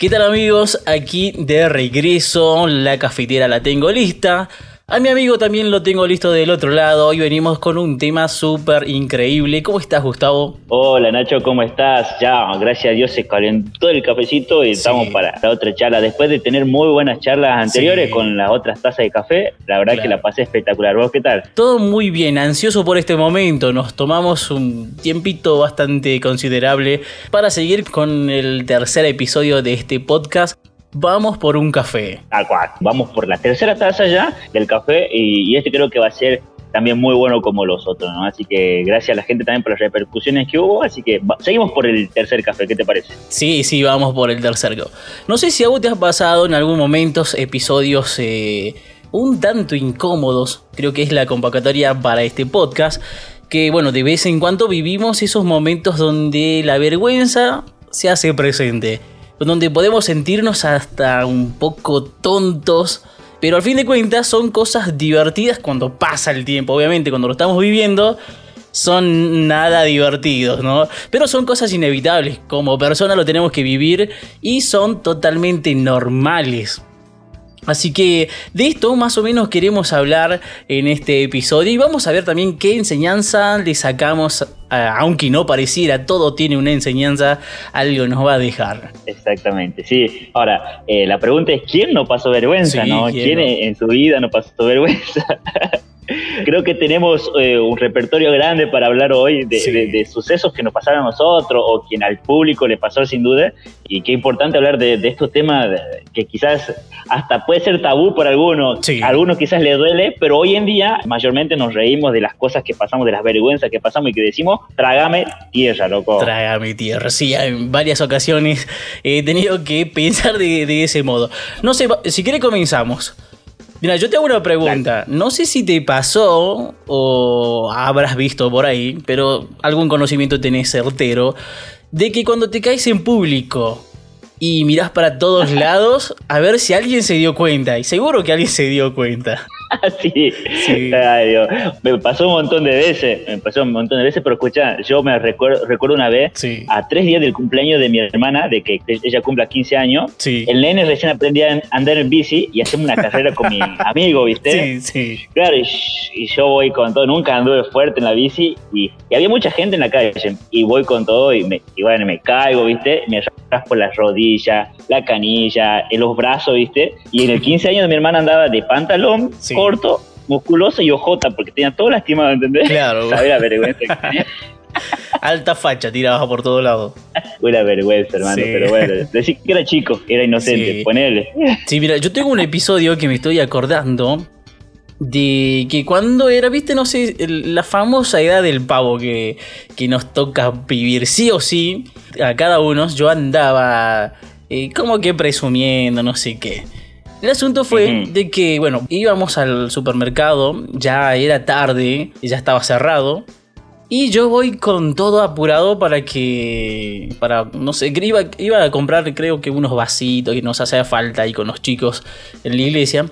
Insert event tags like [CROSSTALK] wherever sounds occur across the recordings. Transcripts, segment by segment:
¿Qué tal amigos? Aquí de regreso, la cafetera la tengo lista. A mi amigo también lo tengo listo del otro lado. Hoy venimos con un tema súper increíble. ¿Cómo estás, Gustavo? Hola, Nacho, ¿cómo estás? Ya, gracias a Dios se calentó el cafecito y estamos para la otra charla. Después de tener muy buenas charlas anteriores con las otras tazas de café, la verdad que la pasé espectacular. ¿Vos qué tal? Todo muy bien, ansioso por este momento. Nos tomamos un tiempito bastante considerable para seguir con el tercer episodio de este podcast vamos por un café. Tal cual. Vamos por la tercera taza ya del café y, este creo que va a ser también muy bueno como los otros, ¿no? Así que gracias a la gente también por las repercusiones que hubo, así que seguimos por el tercer café, ¿qué te parece? Sí, sí, vamos por el tercer. No sé si a vos te has pasado en algún momento episodios eh, un tanto incómodos, creo que es la convocatoria para este podcast, que bueno, de vez en cuando vivimos esos momentos donde la vergüenza se hace presente donde podemos sentirnos hasta un poco tontos, pero al fin de cuentas son cosas divertidas cuando pasa el tiempo, obviamente cuando lo estamos viviendo son nada divertidos, ¿no? Pero son cosas inevitables, como persona lo tenemos que vivir y son totalmente normales. Así que de esto más o menos queremos hablar en este episodio y vamos a ver también qué enseñanza le sacamos, aunque no pareciera, todo tiene una enseñanza, algo nos va a dejar. Exactamente, sí. Ahora, eh, la pregunta es, ¿quién no pasó vergüenza? ¿no? ¿Quién en su vida no pasó vergüenza? [LAUGHS] Creo que tenemos eh, un repertorio grande para hablar hoy de, sucesos que nos pasaron a nosotros o quien al público le pasó sin duda. Y qué importante hablar de, estos temas que quizás hasta puede ser tabú por algunos. A algunos quizás les duele, pero hoy en día mayormente nos reímos de las cosas que pasamos, de las vergüenzas que pasamos y que decimos, trágame tierra, loco. Trágame tierra. Sí, en varias ocasiones he tenido que pensar de, de ese modo. No sé, si quiere comenzamos. Mira, yo te hago una pregunta. No sé si te pasó o habrás visto por ahí, pero algún conocimiento tenés certero, de que cuando te caes en público y miras para todos [LAUGHS] lados, a ver si alguien se dio cuenta. Y seguro que alguien se dio cuenta. [LAUGHS] sí, sí. Me pasó un montón de veces, me pasó un montón de veces, pero escucha, yo me recuerdo, recuerdo una vez, a tres días del cumpleaños de mi hermana, de que ella cumpla 15 años, el nene recién aprendía a andar en bici y hacemos una carrera con mi [LAUGHS] amigo, ¿viste? Sí, sí. Claro, y, yo voy con todo, nunca anduve fuerte en la bici y, había mucha gente en la calle y voy con todo y, me, y bueno, me caigo, ¿viste? Me por las rodillas, la canilla, en los brazos, ¿viste? Y en el 15 años de mi hermana andaba de pantalón corto, musculoso y ojota, porque tenía todo lastimado, ¿entendés? Claro. [LAUGHS] la vergüenza que tenía. [LAUGHS] Alta facha, tiraba por todos lados. Una vergüenza, hermano, pero bueno, decir que era chico, era inocente, ponele. Sí, mira, yo tengo un episodio que me estoy acordando de que cuando era, viste, no sé, la famosa edad del pavo que, que nos toca vivir sí o sí, a cada uno, yo andaba eh, como que presumiendo, no sé qué. El asunto fue de que, bueno, íbamos al supermercado, ya era tarde, ya estaba cerrado. Y yo voy con todo apurado para que. Para. No sé, iba, iba a comprar, creo que unos vasitos que nos hacía falta ahí con los chicos en la iglesia.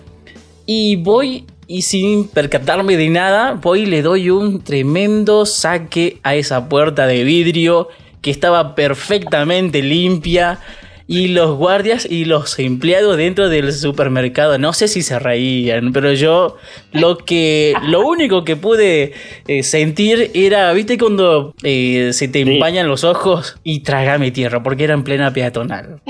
Y voy y sin percatarme de nada, voy y le doy un tremendo saque a esa puerta de vidrio que estaba perfectamente limpia y los guardias y los empleados dentro del supermercado. No sé si se reían pero yo lo que lo único que pude eh, sentir era viste cuando eh, se te empañan los ojos y trágame tierra porque era en plena peatonal. [LAUGHS]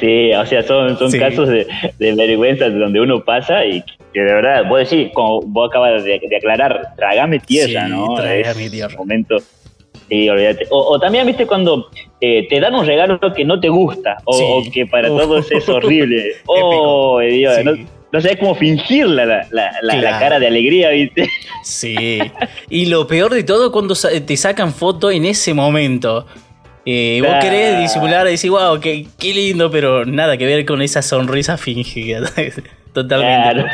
Sí o sea son, son casos de, de vergüenza donde uno pasa y que de verdad vos decís como vos acabas de, aclarar trágame tierra no trágame tierra. momento Sí, olvídate. O, también, viste, cuando eh, te dan un regalo que no te gusta o, que para todos es [LAUGHS] horrible. oh, Dios, no, sabes cómo fingir la, la, cara de alegría, viste. Sí. Y lo peor de todo cuando te sacan foto en ese momento. Eh, vos querés disimular y decir, wow, qué, qué, lindo, pero nada que ver con esa sonrisa fingida. [LAUGHS] Totalmente.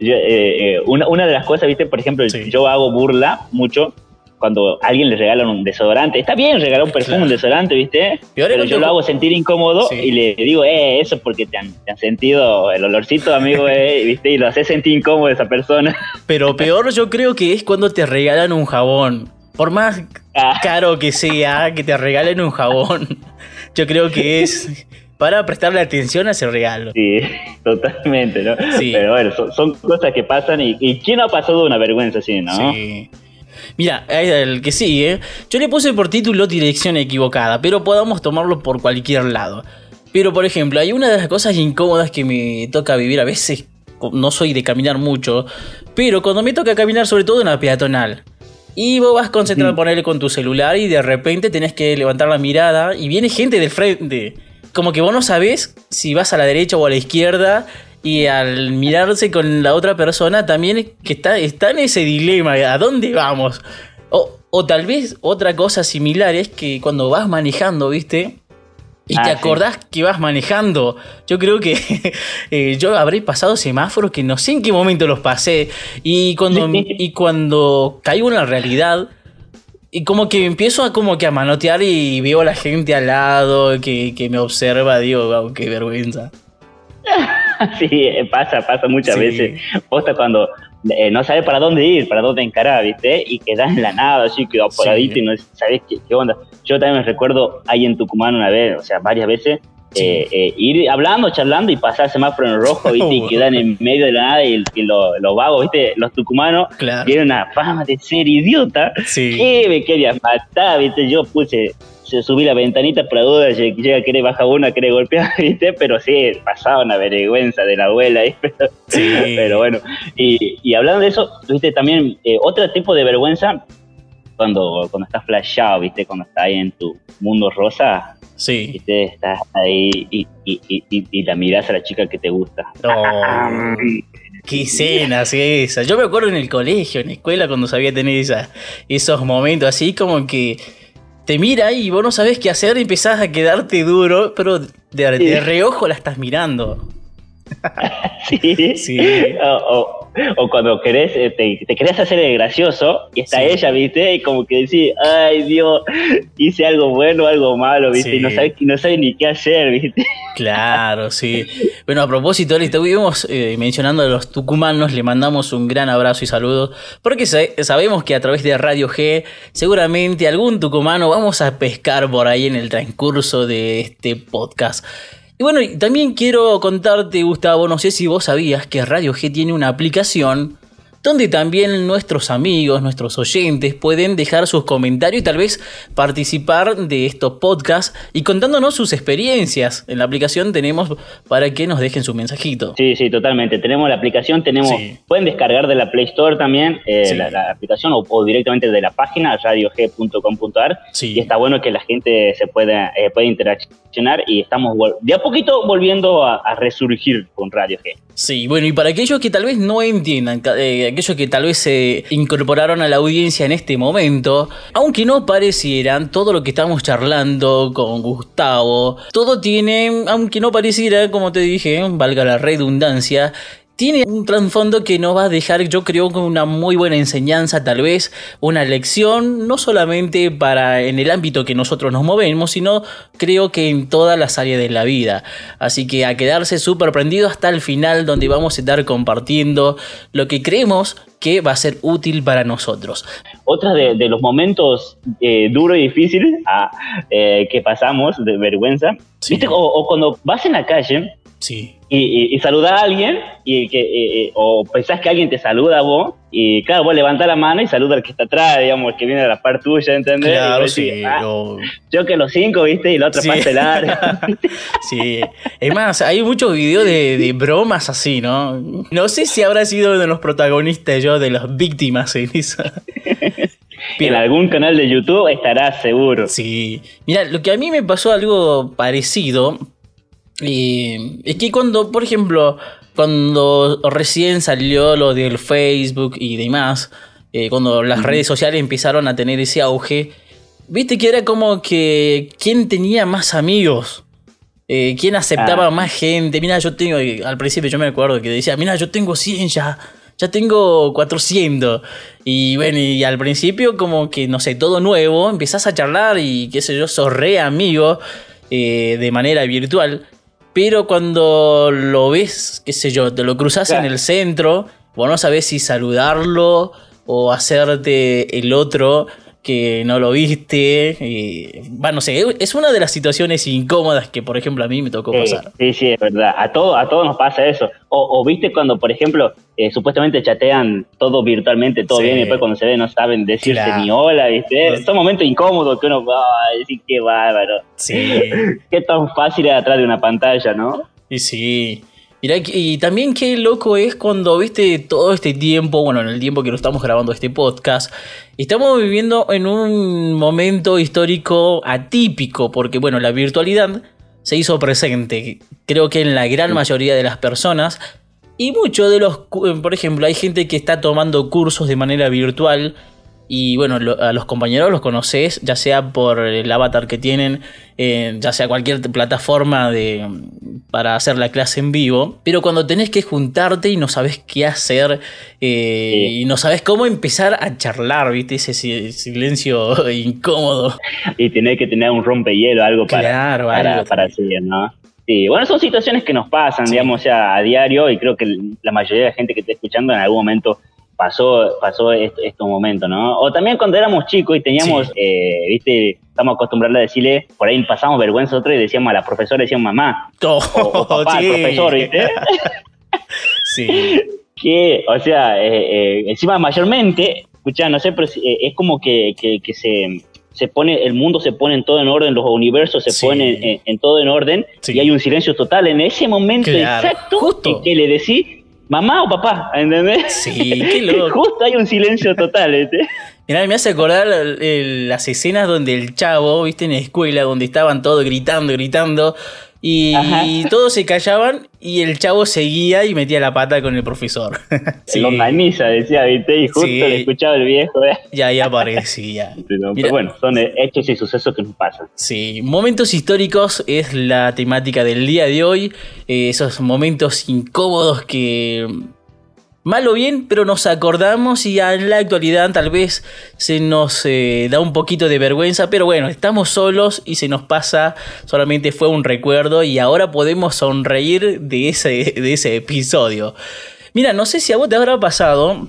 Eh, una, una, de las cosas, viste, por ejemplo, yo hago burla mucho cuando alguien le regala un desodorante. Está bien regalar un perfume, un desodorante, ¿viste? Pero yo lo hago sentir incómodo y le digo, eh, eso es porque te han, sentido el olorcito, amigo, eh, ¿viste? Y lo hace sentir incómodo a esa persona. [LAUGHS] Pero peor yo creo que es cuando te regalan un jabón. Por más ah. caro que sea, que te regalen un jabón. yo creo que es para prestarle atención a ese regalo. Sí, totalmente, ¿no? Sí. Pero bueno, son, cosas que pasan y, y, ¿quién ha pasado una vergüenza así, no? Sí. Mira, el que sigue, yo le puse por título dirección equivocada, pero podamos tomarlo por cualquier lado. Pero por ejemplo, hay una de las cosas incómodas que me toca vivir a veces, no soy de caminar mucho, pero cuando me toca caminar sobre todo en la peatonal. Y vos vas concentrado a ponerle con tu celular y de repente tenés que levantar la mirada y viene gente del frente. Como que vos no sabés si vas a la derecha o a la izquierda y al mirarse con la otra persona también que está, está en ese dilema, ¿a dónde vamos? O, o tal vez otra cosa similar es que cuando vas manejando, ¿viste? Y te ah, acordás que vas manejando. Yo creo que [LAUGHS] eh, yo habré pasado semáforos que no sé en qué momento los pasé. Y cuando, y cuando caigo en la realidad, y como que empiezo a como que a manotear y veo a la gente al lado que, me observa, digo, wow, qué vergüenza. [LAUGHS] [LAUGHS] sí, pasa, pasa muchas veces. Posta cuando eh, no sabes para dónde ir, para dónde encarar, ¿viste? Y quedas en la nada, así que apuradito y no sabes qué, onda. Yo también me recuerdo ahí en Tucumán una vez, o sea, varias veces, eh, eh, ir hablando, charlando y pasar semáforo en rojo, ¿viste? Y [LAUGHS] quedar en medio de la nada y, los vagos, ¿viste? Los tucumanos tienen una fama de ser idiota. Sí. Que me querían matar, ¿viste? Yo puse se subí la ventanita por la duda, llega a querer bajar uno, a querer golpear, [LAUGHS] ¿viste? Pero sí, pasaba una vergüenza de la abuela, ¿eh? [LAUGHS] pero, sí. pero bueno. Y, y, hablando de eso, ¿viste? También eh, otro tipo de vergüenza cuando, cuando estás flashado, ¿viste? Cuando estás ahí en tu mundo rosa. Sí. ¿viste? Estás ahí y, y, y, y la miras a la chica que te gusta. Oh. [LAUGHS] Qué escenas esa. Yo me acuerdo en el colegio, en la escuela, cuando sabía tener esa, esos momentos así como que te mira y vos no sabés qué hacer y empezás a quedarte duro, pero de, reojo la estás mirando. [LAUGHS] sí. sí. O, cuando querés, eh, te, te, querés hacer el gracioso y está ella, ¿viste? Y como que decís, ay Dios, hice algo bueno, algo malo, ¿viste? Y no sabes, no sabes ni qué hacer, ¿viste? [LAUGHS] Claro, sí. Bueno, a propósito, le estuvimos eh, mencionando a los tucumanos, le mandamos un gran abrazo y saludos, porque sabemos que a través de Radio G, seguramente algún tucumano vamos a pescar por ahí en el transcurso de este podcast. Y bueno, también quiero contarte, Gustavo, no sé si vos sabías que Radio G tiene una aplicación donde también nuestros amigos, nuestros oyentes pueden dejar sus comentarios y tal vez participar de estos podcasts y contándonos sus experiencias. En la aplicación tenemos para que nos dejen su mensajito. Sí, sí, totalmente. Tenemos la aplicación, tenemos, pueden descargar de la Play Store también eh, la, aplicación o, directamente de la página radiog.com.ar. Y está bueno que la gente se pueda, eh, pueda interaccionar y estamos de a poquito volviendo a, resurgir con Radio G. Sí, bueno, y para aquellos que tal vez no entiendan, eh, aquellos que tal vez se incorporaron a la audiencia en este momento, aunque no parecieran, todo lo que estamos charlando con Gustavo, todo tiene, aunque no pareciera, como te dije, valga la redundancia, tiene un trasfondo que nos va a dejar, yo creo, con una muy buena enseñanza, tal vez una lección, no solamente para en el ámbito que nosotros nos movemos, sino creo que en todas las áreas de la vida. Así que a quedarse súper prendido hasta el final, donde vamos a estar compartiendo lo que creemos que va a ser útil para nosotros. Otra de, los momentos eh, duros y difíciles ah, eh, que pasamos de vergüenza, ¿viste? o cuando vas en la calle Sí. Y, y, a alguien, y que, o pensás que alguien te saluda a vos, y claro, vos levantás la mano y saluda al que está atrás, digamos, el que viene de la par tuya, ¿entendés? Claro, sí. Ah, yo que los cinco, ¿viste? Y la otra sí. parte larga. [LAUGHS] sí. Es más, hay muchos videos de, bromas así, ¿no? No sé si habrá sido de los protagonistas yo, de las víctimas en esa. [LAUGHS] En algún canal de YouTube estará seguro. Sí. Mira, lo que a mí me pasó algo parecido, y es que cuando, por ejemplo, cuando recién salió lo del Facebook y demás, eh, cuando las redes sociales empezaron a tener ese auge, viste que era como que quién tenía más amigos, eh, quién aceptaba ah. más gente. Mira, yo tengo, al principio yo me acuerdo que decía, mira, yo tengo 100 ya, ya tengo 400. Y bueno, y al principio como que, no sé, todo nuevo, empezás a charlar y qué sé yo, sos re amigo eh, de manera virtual. Pero cuando lo ves, qué sé yo, te lo cruzas en el centro, vos no sabés si saludarlo o hacerte el otro que no lo viste. Y, bueno, no sé, es una de las situaciones incómodas que, por ejemplo, a mí me tocó pasar. Sí, sí, es verdad. A, todo, a todos nos pasa eso. O, viste cuando, por ejemplo, eh, supuestamente chatean todo virtualmente, todo bien, y después cuando se ve no saben decirse ni hola, ¿viste? Son momentos incómodos que uno va a decir qué bárbaro. Sí. [LAUGHS] qué tan fácil es atrás de una pantalla, ¿no? Y sí y también qué loco es cuando, viste, todo este tiempo, bueno, en el tiempo que lo estamos grabando este podcast, estamos viviendo en un momento histórico atípico, porque, bueno, la virtualidad se hizo presente, creo que en la gran mayoría de las personas, y muchos de los, por ejemplo, hay gente que está tomando cursos de manera virtual, y bueno, a los compañeros los conoces, ya sea por el avatar que tienen, eh, ya sea cualquier plataforma de, para hacer la clase en vivo. Pero cuando tenés que juntarte y no sabes qué hacer eh, y no sabes cómo empezar a charlar, ¿viste? Ese silencio [LAUGHS] incómodo. Y tenés que tener un rompehielo, algo para, para, para seguir, ¿no? Sí, bueno, son situaciones que nos pasan, digamos, ya a diario y creo que la mayoría de la gente que está escuchando en algún momento pasó, pasó estos momentos, ¿no? O también cuando éramos chicos y teníamos, eh, viste, estamos acostumbrados a decirle, por ahí pasamos vergüenza nosotros y decíamos a la profesora, decíamos mamá, oh, o, papá, profesor, ¿viste? [LAUGHS] sí. Que, o sea, eh, eh, encima mayormente, escucha, no sé, pero es como que, que, se, se pone, el mundo se pone en todo en orden, los universos se ponen en, todo en orden y hay un silencio total en ese momento exacto Justo. que le decís, mamá o papá, ¿entendés? Sí, qué loco. [LAUGHS] Justo hay un silencio total, ¿este? Mirá, me hace acordar las escenas donde el chavo, viste, en la escuela, donde estaban todos gritando, gritando, y, todos se callaban y el chavo seguía y metía la pata con el profesor. [LAUGHS] sí. misa decía, viste, y justo le escuchaba el viejo. ¿eh? Ya, ya aparecía. [LAUGHS] Pero, pero, bueno, son hechos y sucesos que nos pasan. Sí, momentos históricos es la temática del día de hoy. Eh, esos momentos incómodos que mal o bien, pero nos acordamos y en la actualidad tal vez se nos eh, da un poquito de vergüenza, pero bueno, estamos solos y se nos pasa, solamente fue un recuerdo y ahora podemos sonreír de ese, de ese episodio. Mira, no sé si a vos te habrá pasado,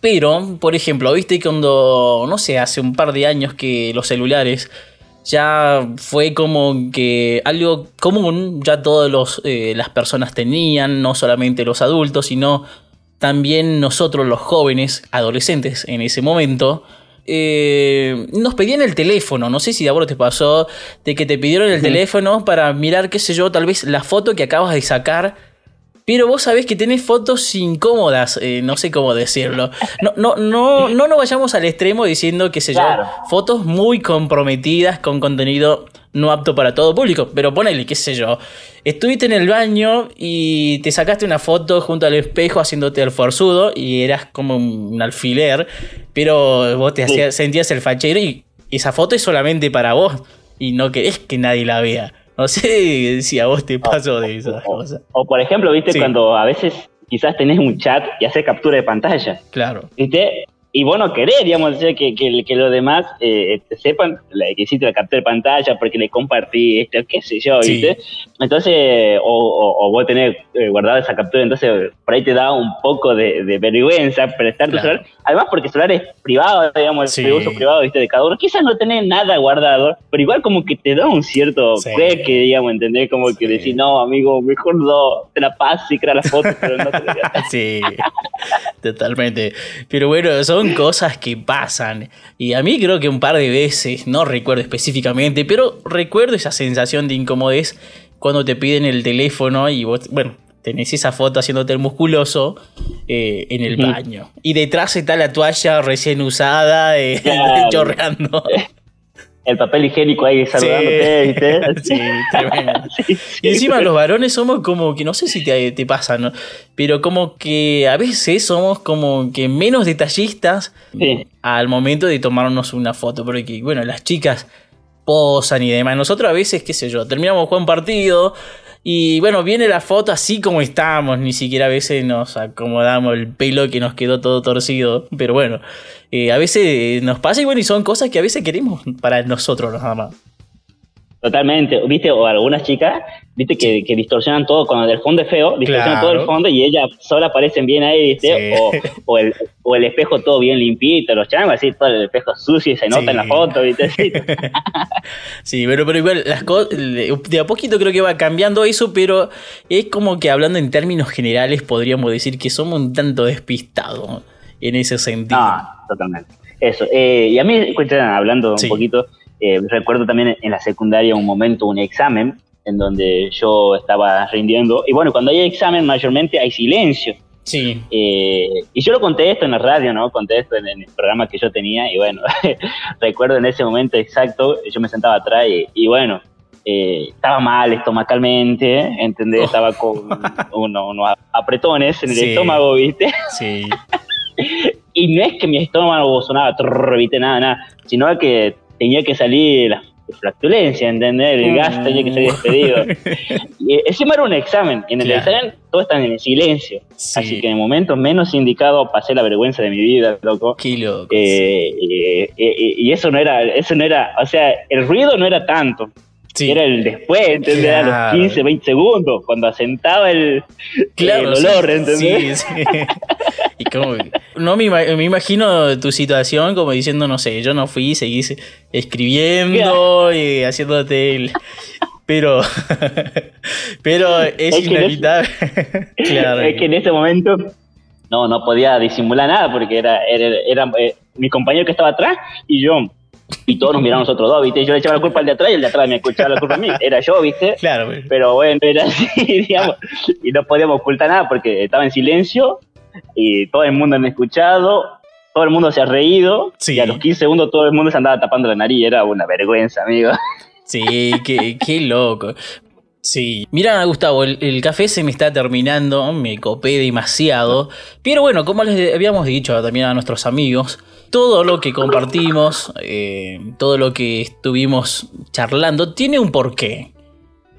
pero, por ejemplo, viste cuando, no sé, hace un par de años que los celulares ya fue como que algo común, ya todas eh, las personas tenían, no solamente los adultos, sino también nosotros los jóvenes, adolescentes en ese momento, eh, nos pedían el teléfono. No sé si de vos te pasó de que te pidieron el teléfono para mirar, qué sé yo, tal vez la foto que acabas de sacar. Pero vos sabés que tenés fotos incómodas, eh, no sé cómo decirlo. No, no, no, no nos vayamos al extremo diciendo, qué sé yo, fotos muy comprometidas con contenido no apto para todo público, pero ponele, qué sé yo, estuviste en el baño y te sacaste una foto junto al espejo haciéndote el forzudo y eras como un alfiler, pero vos te hacías, sentías el fachero y esa foto es solamente para vos y no querés que nadie la vea. No sé [LAUGHS] si a vos te pasó de esas cosas. O, por ejemplo, viste, cuando a veces quizás tenés un chat y haces captura de pantalla. Claro. ¿Viste? Y vos no querés, digamos, que, que, que los demás eh, sepan que hiciste la captura de pantalla porque le compartí esto, qué sé yo, ¿viste? Entonces, o, o, vos tenés eh, guardada esa captura, entonces por ahí te da un poco de, vergüenza prestar tu celular. Además, porque el celular es privado, digamos, el uso privado, ¿viste? De cada uno. Quizás no tenés nada guardado, pero igual como que te da un cierto sí. que, digamos, ¿entendés? Como que decís, no, amigo, mejor no, te la pasas y creas la foto, pero no te [LAUGHS] Sí, totalmente. Pero bueno, son cosas que pasan. Y a mí creo que un par de veces, no recuerdo específicamente, pero recuerdo esa sensación de incomodez cuando te piden el teléfono y vos, bueno, tenés esa foto haciéndote el musculoso eh, en el baño. Y detrás está la toalla recién usada, eh, [LAUGHS] chorreando. [LAUGHS] el papel higiénico ahí saludándote, ¿viste? [LAUGHS] Sí, tremendo. [LAUGHS] y encima los varones somos como que, no sé si te, te pasa, ¿no? Pero como que a veces somos como que menos detallistas al momento de tomarnos una foto. Porque, bueno, las chicas posan y demás. Nosotros a veces, qué sé yo, terminamos un partido, y bueno, viene la foto así como estamos, ni siquiera a veces nos acomodamos el pelo que nos quedó todo torcido, pero bueno, eh, a veces nos pasa y bueno, y son cosas que a veces queremos para nosotros nada más. Totalmente, viste, o algunas chicas viste que, que, distorsionan todo cuando el fondo es feo, distorsionan todo el fondo y ellas sola aparecen bien ahí, ¿viste? O, o, el, o, el, espejo todo bien limpito, los changos, así, todo el espejo sucio y se nota en la foto, ¿viste? [LAUGHS] sí, pero, pero igual, las de a poquito creo que va cambiando eso, pero es como que hablando en términos generales podríamos decir que somos un tanto despistados en ese sentido. Ah, totalmente. Eso. Eh, y a mí, hablando un poquito, eh, recuerdo también en la secundaria un momento, un examen, en donde yo estaba rindiendo. Y bueno, cuando hay examen, mayormente hay silencio. Sí. Eh, y yo lo conté esto en la radio, ¿no? Conté esto en, el programa que yo tenía. Y bueno, [LAUGHS] recuerdo en ese momento exacto, yo me sentaba atrás y, bueno, estaba mal estomacalmente, ¿entendés? Oh. Estaba con [LAUGHS] unos apretones en el estómago, ¿viste? Sí. [LAUGHS] y no es que mi estómago sonaba, trrr, Nada, nada, sino que tenía que salir la flatulencia, ¿entendés? El gas tenía que ser despedido. [LAUGHS] y encima era un examen, y en el examen todos están en silencio. Así que en el momento menos indicado pasé la vergüenza de mi vida, loco. Qué loco. Eh, y eso no era, eso no era, o sea, el ruido no era tanto. Era el después, ¿entendés? A los 15, 20 segundos, cuando asentaba el, claro, el olor, ¿entendés? Sí, sí. [LAUGHS] y como, no me, me, imagino tu situación como diciendo, no sé, yo no fui, seguís escribiendo y haciéndote el... [LAUGHS] Pero, [LAUGHS] pero es, inevitable. claro. Es que en ese momento no, no podía disimular nada porque era, era, era eh, mi compañero que estaba atrás y yo y todos nos miramos nosotros dos, ¿viste? Yo le echaba la culpa al de atrás y el de atrás me escuchaba la culpa a mí. Era yo, ¿viste? Claro. Pero bueno, era así, [LAUGHS] digamos. Y no podíamos ocultar nada porque estaba en silencio y todo el mundo me ha escuchado, todo el mundo se ha reído y a los 15 segundos todo el mundo se andaba tapando la nariz. Era una vergüenza, amigo. Sí, qué, qué loco. Sí, mira Gustavo, el, café se me está terminando, me copé demasiado, pero bueno, como les habíamos dicho también a nuestros amigos, todo lo que compartimos, eh, todo lo que estuvimos charlando, tiene un porqué.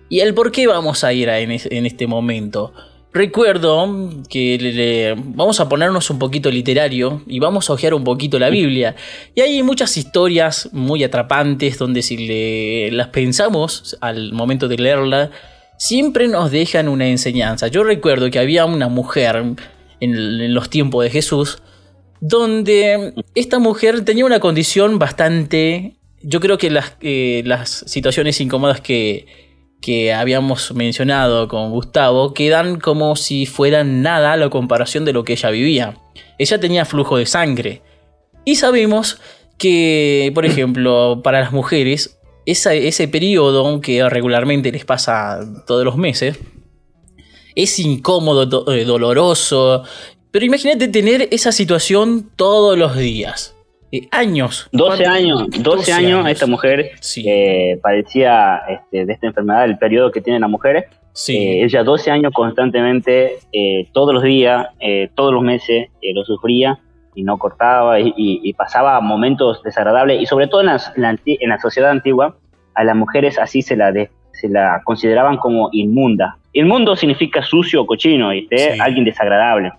Y el por qué vamos a ir en, este momento. Recuerdo que vamos a ponernos un poquito literario y vamos a hojear un poquito la Biblia. Y hay muchas historias muy atrapantes donde si las pensamos al momento de leerla, siempre nos dejan una enseñanza. Yo recuerdo que había una mujer en los tiempos de Jesús donde esta mujer tenía una condición bastante... Yo creo que las, eh, las situaciones incómodas que, que habíamos mencionado con Gustavo quedan como si fueran nada a la comparación de lo que ella vivía. Ella tenía flujo de sangre. Y sabemos que, por ejemplo, para las mujeres, ese periodo que regularmente les pasa todos los meses, es incómodo, eh, doloroso, pero imagínate tener esa situación todos los días. Eh, años. 12 años, 12, años, esta mujer eh, padecía este, de esta enfermedad, el periodo que tienen las mujeres. Sí. Eh, ella 12 años constantemente, todos los días, todos los meses, lo sufría y no cortaba y, pasaba momentos desagradables y sobre todo en la, en la sociedad antigua a las mujeres así se la, se la consideraban como inmunda. Inmundo significa sucio o cochino, ¿viste? alguien desagradable.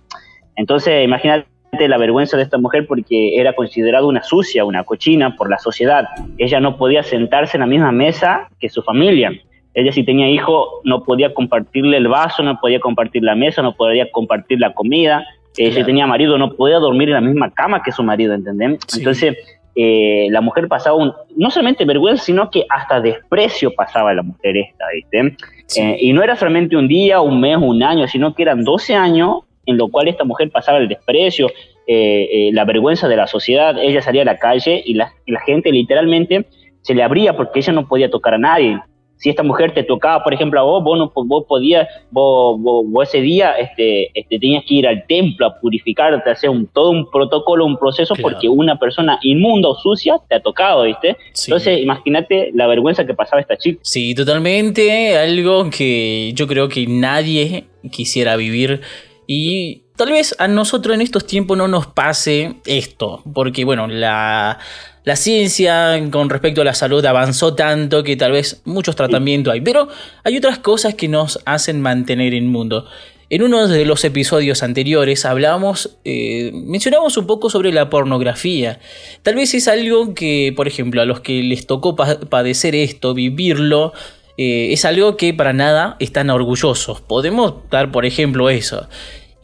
Entonces, imagínate la vergüenza de esta mujer porque era considerada una sucia, una cochina por la sociedad. Ella no podía sentarse en la misma mesa que su familia. Ella si tenía hijo no podía compartirle el vaso, no podía compartir la mesa, no podía compartir la comida. Eh, si tenía marido no podía dormir en la misma cama que su marido, ¿entendés? Entonces eh, la mujer pasaba un, no solamente vergüenza, sino que hasta desprecio pasaba la mujer esta, ¿viste? Eh, y no era solamente un día, un mes, un año, sino que eran 12 años en lo cual esta mujer pasaba el desprecio, eh, eh, la vergüenza de la sociedad, ella salía a la calle y la, gente literalmente se le abría porque ella no podía tocar a nadie. Si esta mujer te tocaba, por ejemplo, a vos, vos no vos podías, vos, ese día este, este, tenías que ir al templo a purificarte, hacer un, todo un protocolo, un proceso, porque una persona inmunda o sucia te ha tocado, ¿viste? Entonces, imagínate la vergüenza que pasaba esta chica. Sí, totalmente, algo que yo creo que nadie quisiera vivir y tal vez a nosotros en estos tiempos no nos pase esto, porque bueno, la, ciencia con respecto a la salud avanzó tanto que tal vez muchos tratamientos hay, pero hay otras cosas que nos hacen mantener inmundo. En uno de los episodios anteriores hablábamos, eh, mencionamos un poco sobre la pornografía. Tal vez es algo que, por ejemplo, a los que les tocó padecer esto, vivirlo, eh, es algo que para nada están orgullosos. Podemos dar, por ejemplo, eso.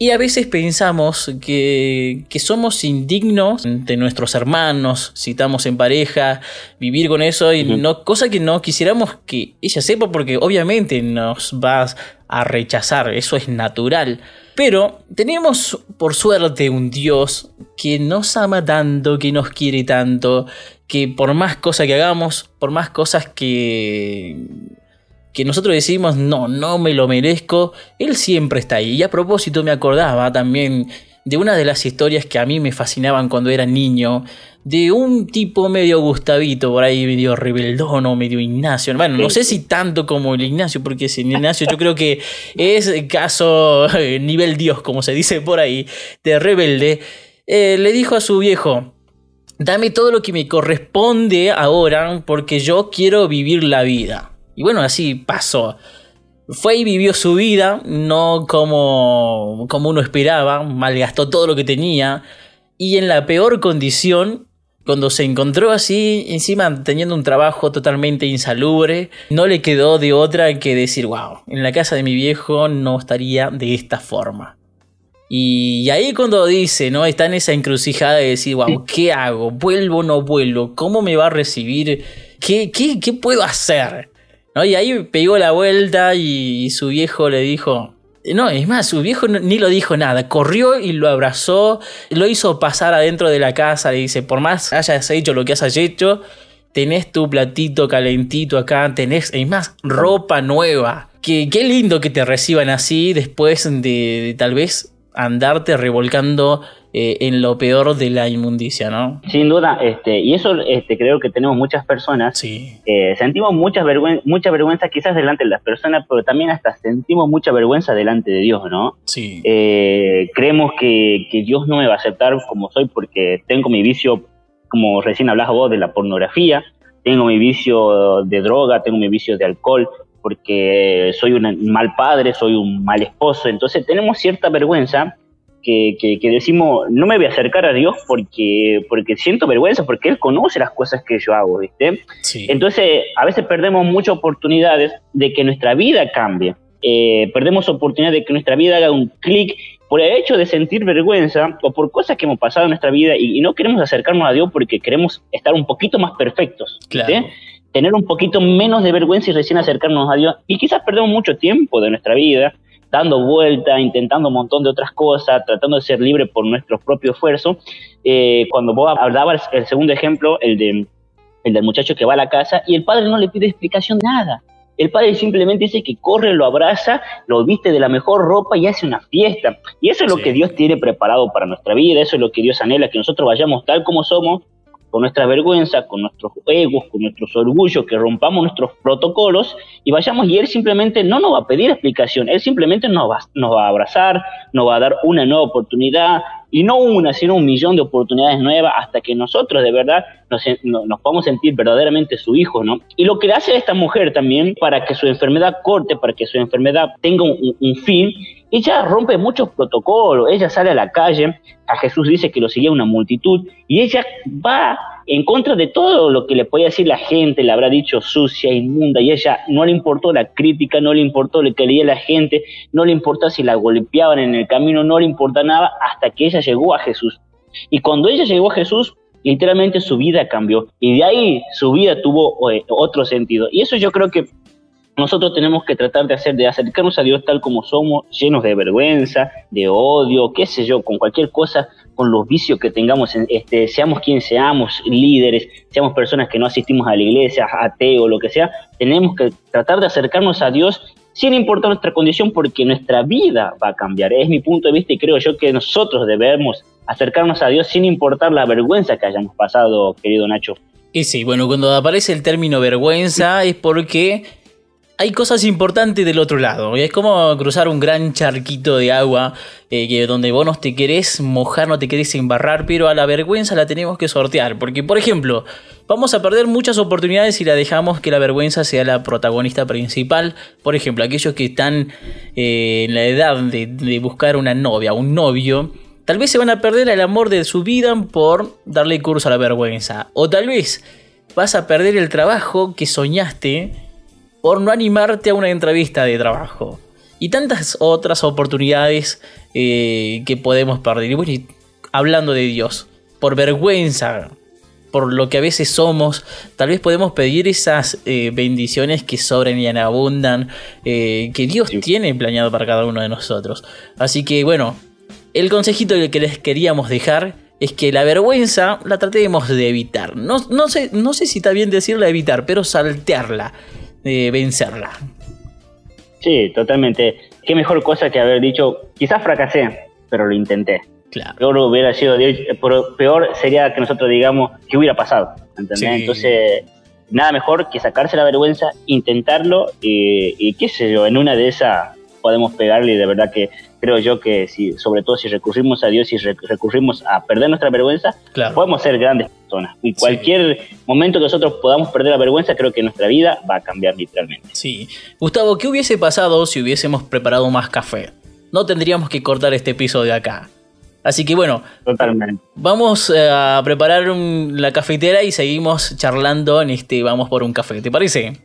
Y a veces pensamos que, somos indignos de nuestros hermanos, si estamos en pareja, vivir con eso, y no, cosa que no quisiéramos que ella sepa, porque obviamente nos va a rechazar, eso es natural. Pero tenemos por suerte un Dios que nos ama tanto, que nos quiere tanto, que por más cosas que hagamos, por más cosas que que nosotros decimos, no, no me lo merezco, Él siempre está ahí. Y a propósito me acordaba también de una de las historias que a mí me fascinaban cuando era niño, de un tipo medio Gustavito, por ahí medio rebeldón o medio Ignacio. Bueno, no sé si tanto como el Ignacio, porque si [LAUGHS] Ignacio yo creo que es caso eh, nivel Dios, como se dice por ahí, de rebelde. Eh, le dijo a su viejo, dame todo lo que me corresponde ahora porque yo quiero vivir la vida. Y bueno, así pasó. Fue y vivió su vida, no como, como uno esperaba, malgastó todo lo que tenía. Y en la peor condición, cuando se encontró así, encima teniendo un trabajo totalmente insalubre, no le quedó de otra que decir, wow, en la casa de mi viejo no estaría de esta forma. Y ahí cuando dice, ¿no? Está en esa encrucijada de decir, wow, ¿qué hago? ¿Vuelvo o no vuelvo? ¿Cómo me va a recibir? ¿Qué, qué, qué puedo hacer? Y ahí pegó la vuelta y su viejo le dijo, no, es más, su viejo ni lo dijo nada, corrió y lo abrazó, lo hizo pasar adentro de la casa, le dice, por más hayas hecho lo que has hecho, tenés tu platito calentito acá, tenés, es más, ropa nueva. Qué, qué lindo que te reciban así después de tal vez andarte revolcando eh, en lo peor de la inmundicia, ¿no? Sin duda, este, y eso este, creo que tenemos muchas personas. Sí. Eh, sentimos mucha, mucha vergüenza quizás delante de las personas, pero también hasta sentimos mucha vergüenza delante de Dios, ¿no? Sí. Eh, creemos que, que, Dios no me va a aceptar como soy porque tengo mi vicio, como recién hablabas vos, de la pornografía, tengo mi vicio de droga, tengo mi vicio de alcohol, porque soy un mal padre, soy un mal esposo, entonces tenemos cierta vergüenza que, que, decimos, no me voy a acercar a Dios porque, porque siento vergüenza, porque Él conoce las cosas que yo hago, ¿viste? Entonces, a veces perdemos muchas oportunidades de que nuestra vida cambie. Eh, perdemos oportunidades de que nuestra vida haga un clic por el hecho de sentir vergüenza o por cosas que hemos pasado en nuestra vida y, no queremos acercarnos a Dios porque queremos estar un poquito más perfectos. Tener un poquito menos de vergüenza y recién acercarnos a Dios. Y quizás perdemos mucho tiempo de nuestra vida dando vuelta, intentando un montón de otras cosas, tratando de ser libre por nuestro propio esfuerzo. Eh, cuando vos hablabas el segundo ejemplo, el, de, el del muchacho que va a la casa y el padre no le pide explicación nada. El padre simplemente dice que corre, lo abraza, lo viste de la mejor ropa y hace una fiesta. Y eso es lo que Dios tiene preparado para nuestra vida, eso es lo que Dios anhela, que nosotros vayamos tal como somos, con nuestra vergüenza, con nuestros egos, con nuestros orgullos, que rompamos nuestros protocolos y vayamos y Él simplemente no nos va a pedir explicación, Él simplemente nos va, nos va a abrazar, nos va a dar una nueva oportunidad, y no una, sino un millón de oportunidades nuevas hasta que nosotros de verdad nos, nos podamos sentir verdaderamente su hijo, ¿no? Y lo que hace esta mujer también para que su enfermedad corte, para que su enfermedad tenga un, fin, ella rompe muchos protocolos, ella sale a la calle, a Jesús dice que lo seguía una multitud, y ella va en contra de todo lo que le podía decir la gente, le habrá dicho sucia, inmunda, y ella no le importó la crítica, no le importó lo que leía la gente, no le importó si la golpeaban en el camino, no le importa nada, hasta que ella llegó a Jesús. Y cuando ella llegó a Jesús, literalmente su vida cambió, y de ahí su vida tuvo eh, otro sentido. Y eso yo creo que nosotros tenemos que tratar de hacer, de acercarnos a Dios tal como somos, llenos de vergüenza, de odio, qué sé yo, con cualquier cosa, con los vicios que tengamos, este, seamos quien seamos, líderes, seamos personas que no asistimos a la iglesia, ateo, lo que sea, tenemos que tratar de acercarnos a Dios sin importar nuestra condición porque nuestra vida va a cambiar. Es mi punto de vista y creo yo que nosotros debemos acercarnos a Dios sin importar la vergüenza que hayamos pasado, querido Nacho. Y sí, bueno, cuando aparece el término vergüenza es porque hay cosas importantes del otro lado. Es como cruzar un gran charquito de agua eh, que donde vos no te querés mojar, no te querés embarrar, pero a la vergüenza la tenemos que sortear. Porque, por ejemplo, vamos a perder muchas oportunidades si la dejamos que la vergüenza sea la protagonista principal. Por ejemplo, aquellos que están eh, en la edad de, de buscar una novia, un novio. Tal vez se van a perder el amor de su vida por darle curso a la vergüenza. O tal vez vas a perder el trabajo que soñaste por no animarte a una entrevista de trabajo. Y tantas otras oportunidades eh, que podemos perder. Y bueno, hablando de Dios, por vergüenza, por lo que a veces somos, tal vez podemos pedir esas eh, bendiciones que sobren y abundan, eh, que Dios tiene planeado para cada uno de nosotros. Así que bueno, el consejito que les queríamos dejar es que la vergüenza la tratemos de evitar. No, no, sé, no sé si está bien decirla evitar, pero saltearla, vencerla. Sí, totalmente. Qué mejor cosa que haber dicho, quizás fracasé, pero lo intenté. Claro. Peor hubiera sido, peor sería que nosotros digamos qué hubiera pasado. Entonces, nada mejor que sacarse la vergüenza, intentarlo y, y qué sé yo, en una de esas podemos pegarle y de verdad que creo yo que si, sobre todo si recurrimos a Dios y recurrimos a perder nuestra vergüenza, podemos ser grandes personas. Y cualquier momento que nosotros podamos perder la vergüenza, creo que nuestra vida va a cambiar literalmente. Sí. Gustavo, ¿qué hubiese pasado si hubiésemos preparado más café? No tendríamos que cortar este episodio acá. Así que bueno, Totalmente. vamos eh, a preparar la cafetera y seguimos charlando en este Vamos por un café. ¿Te parece?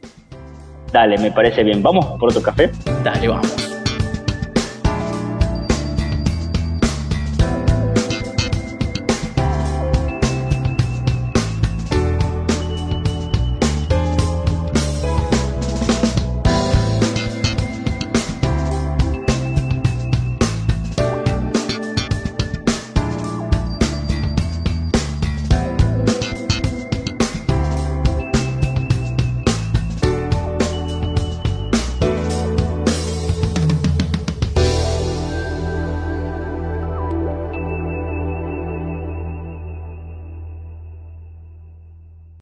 Dale, me parece bien. ¿Vamos por otro café? Dale, vamos.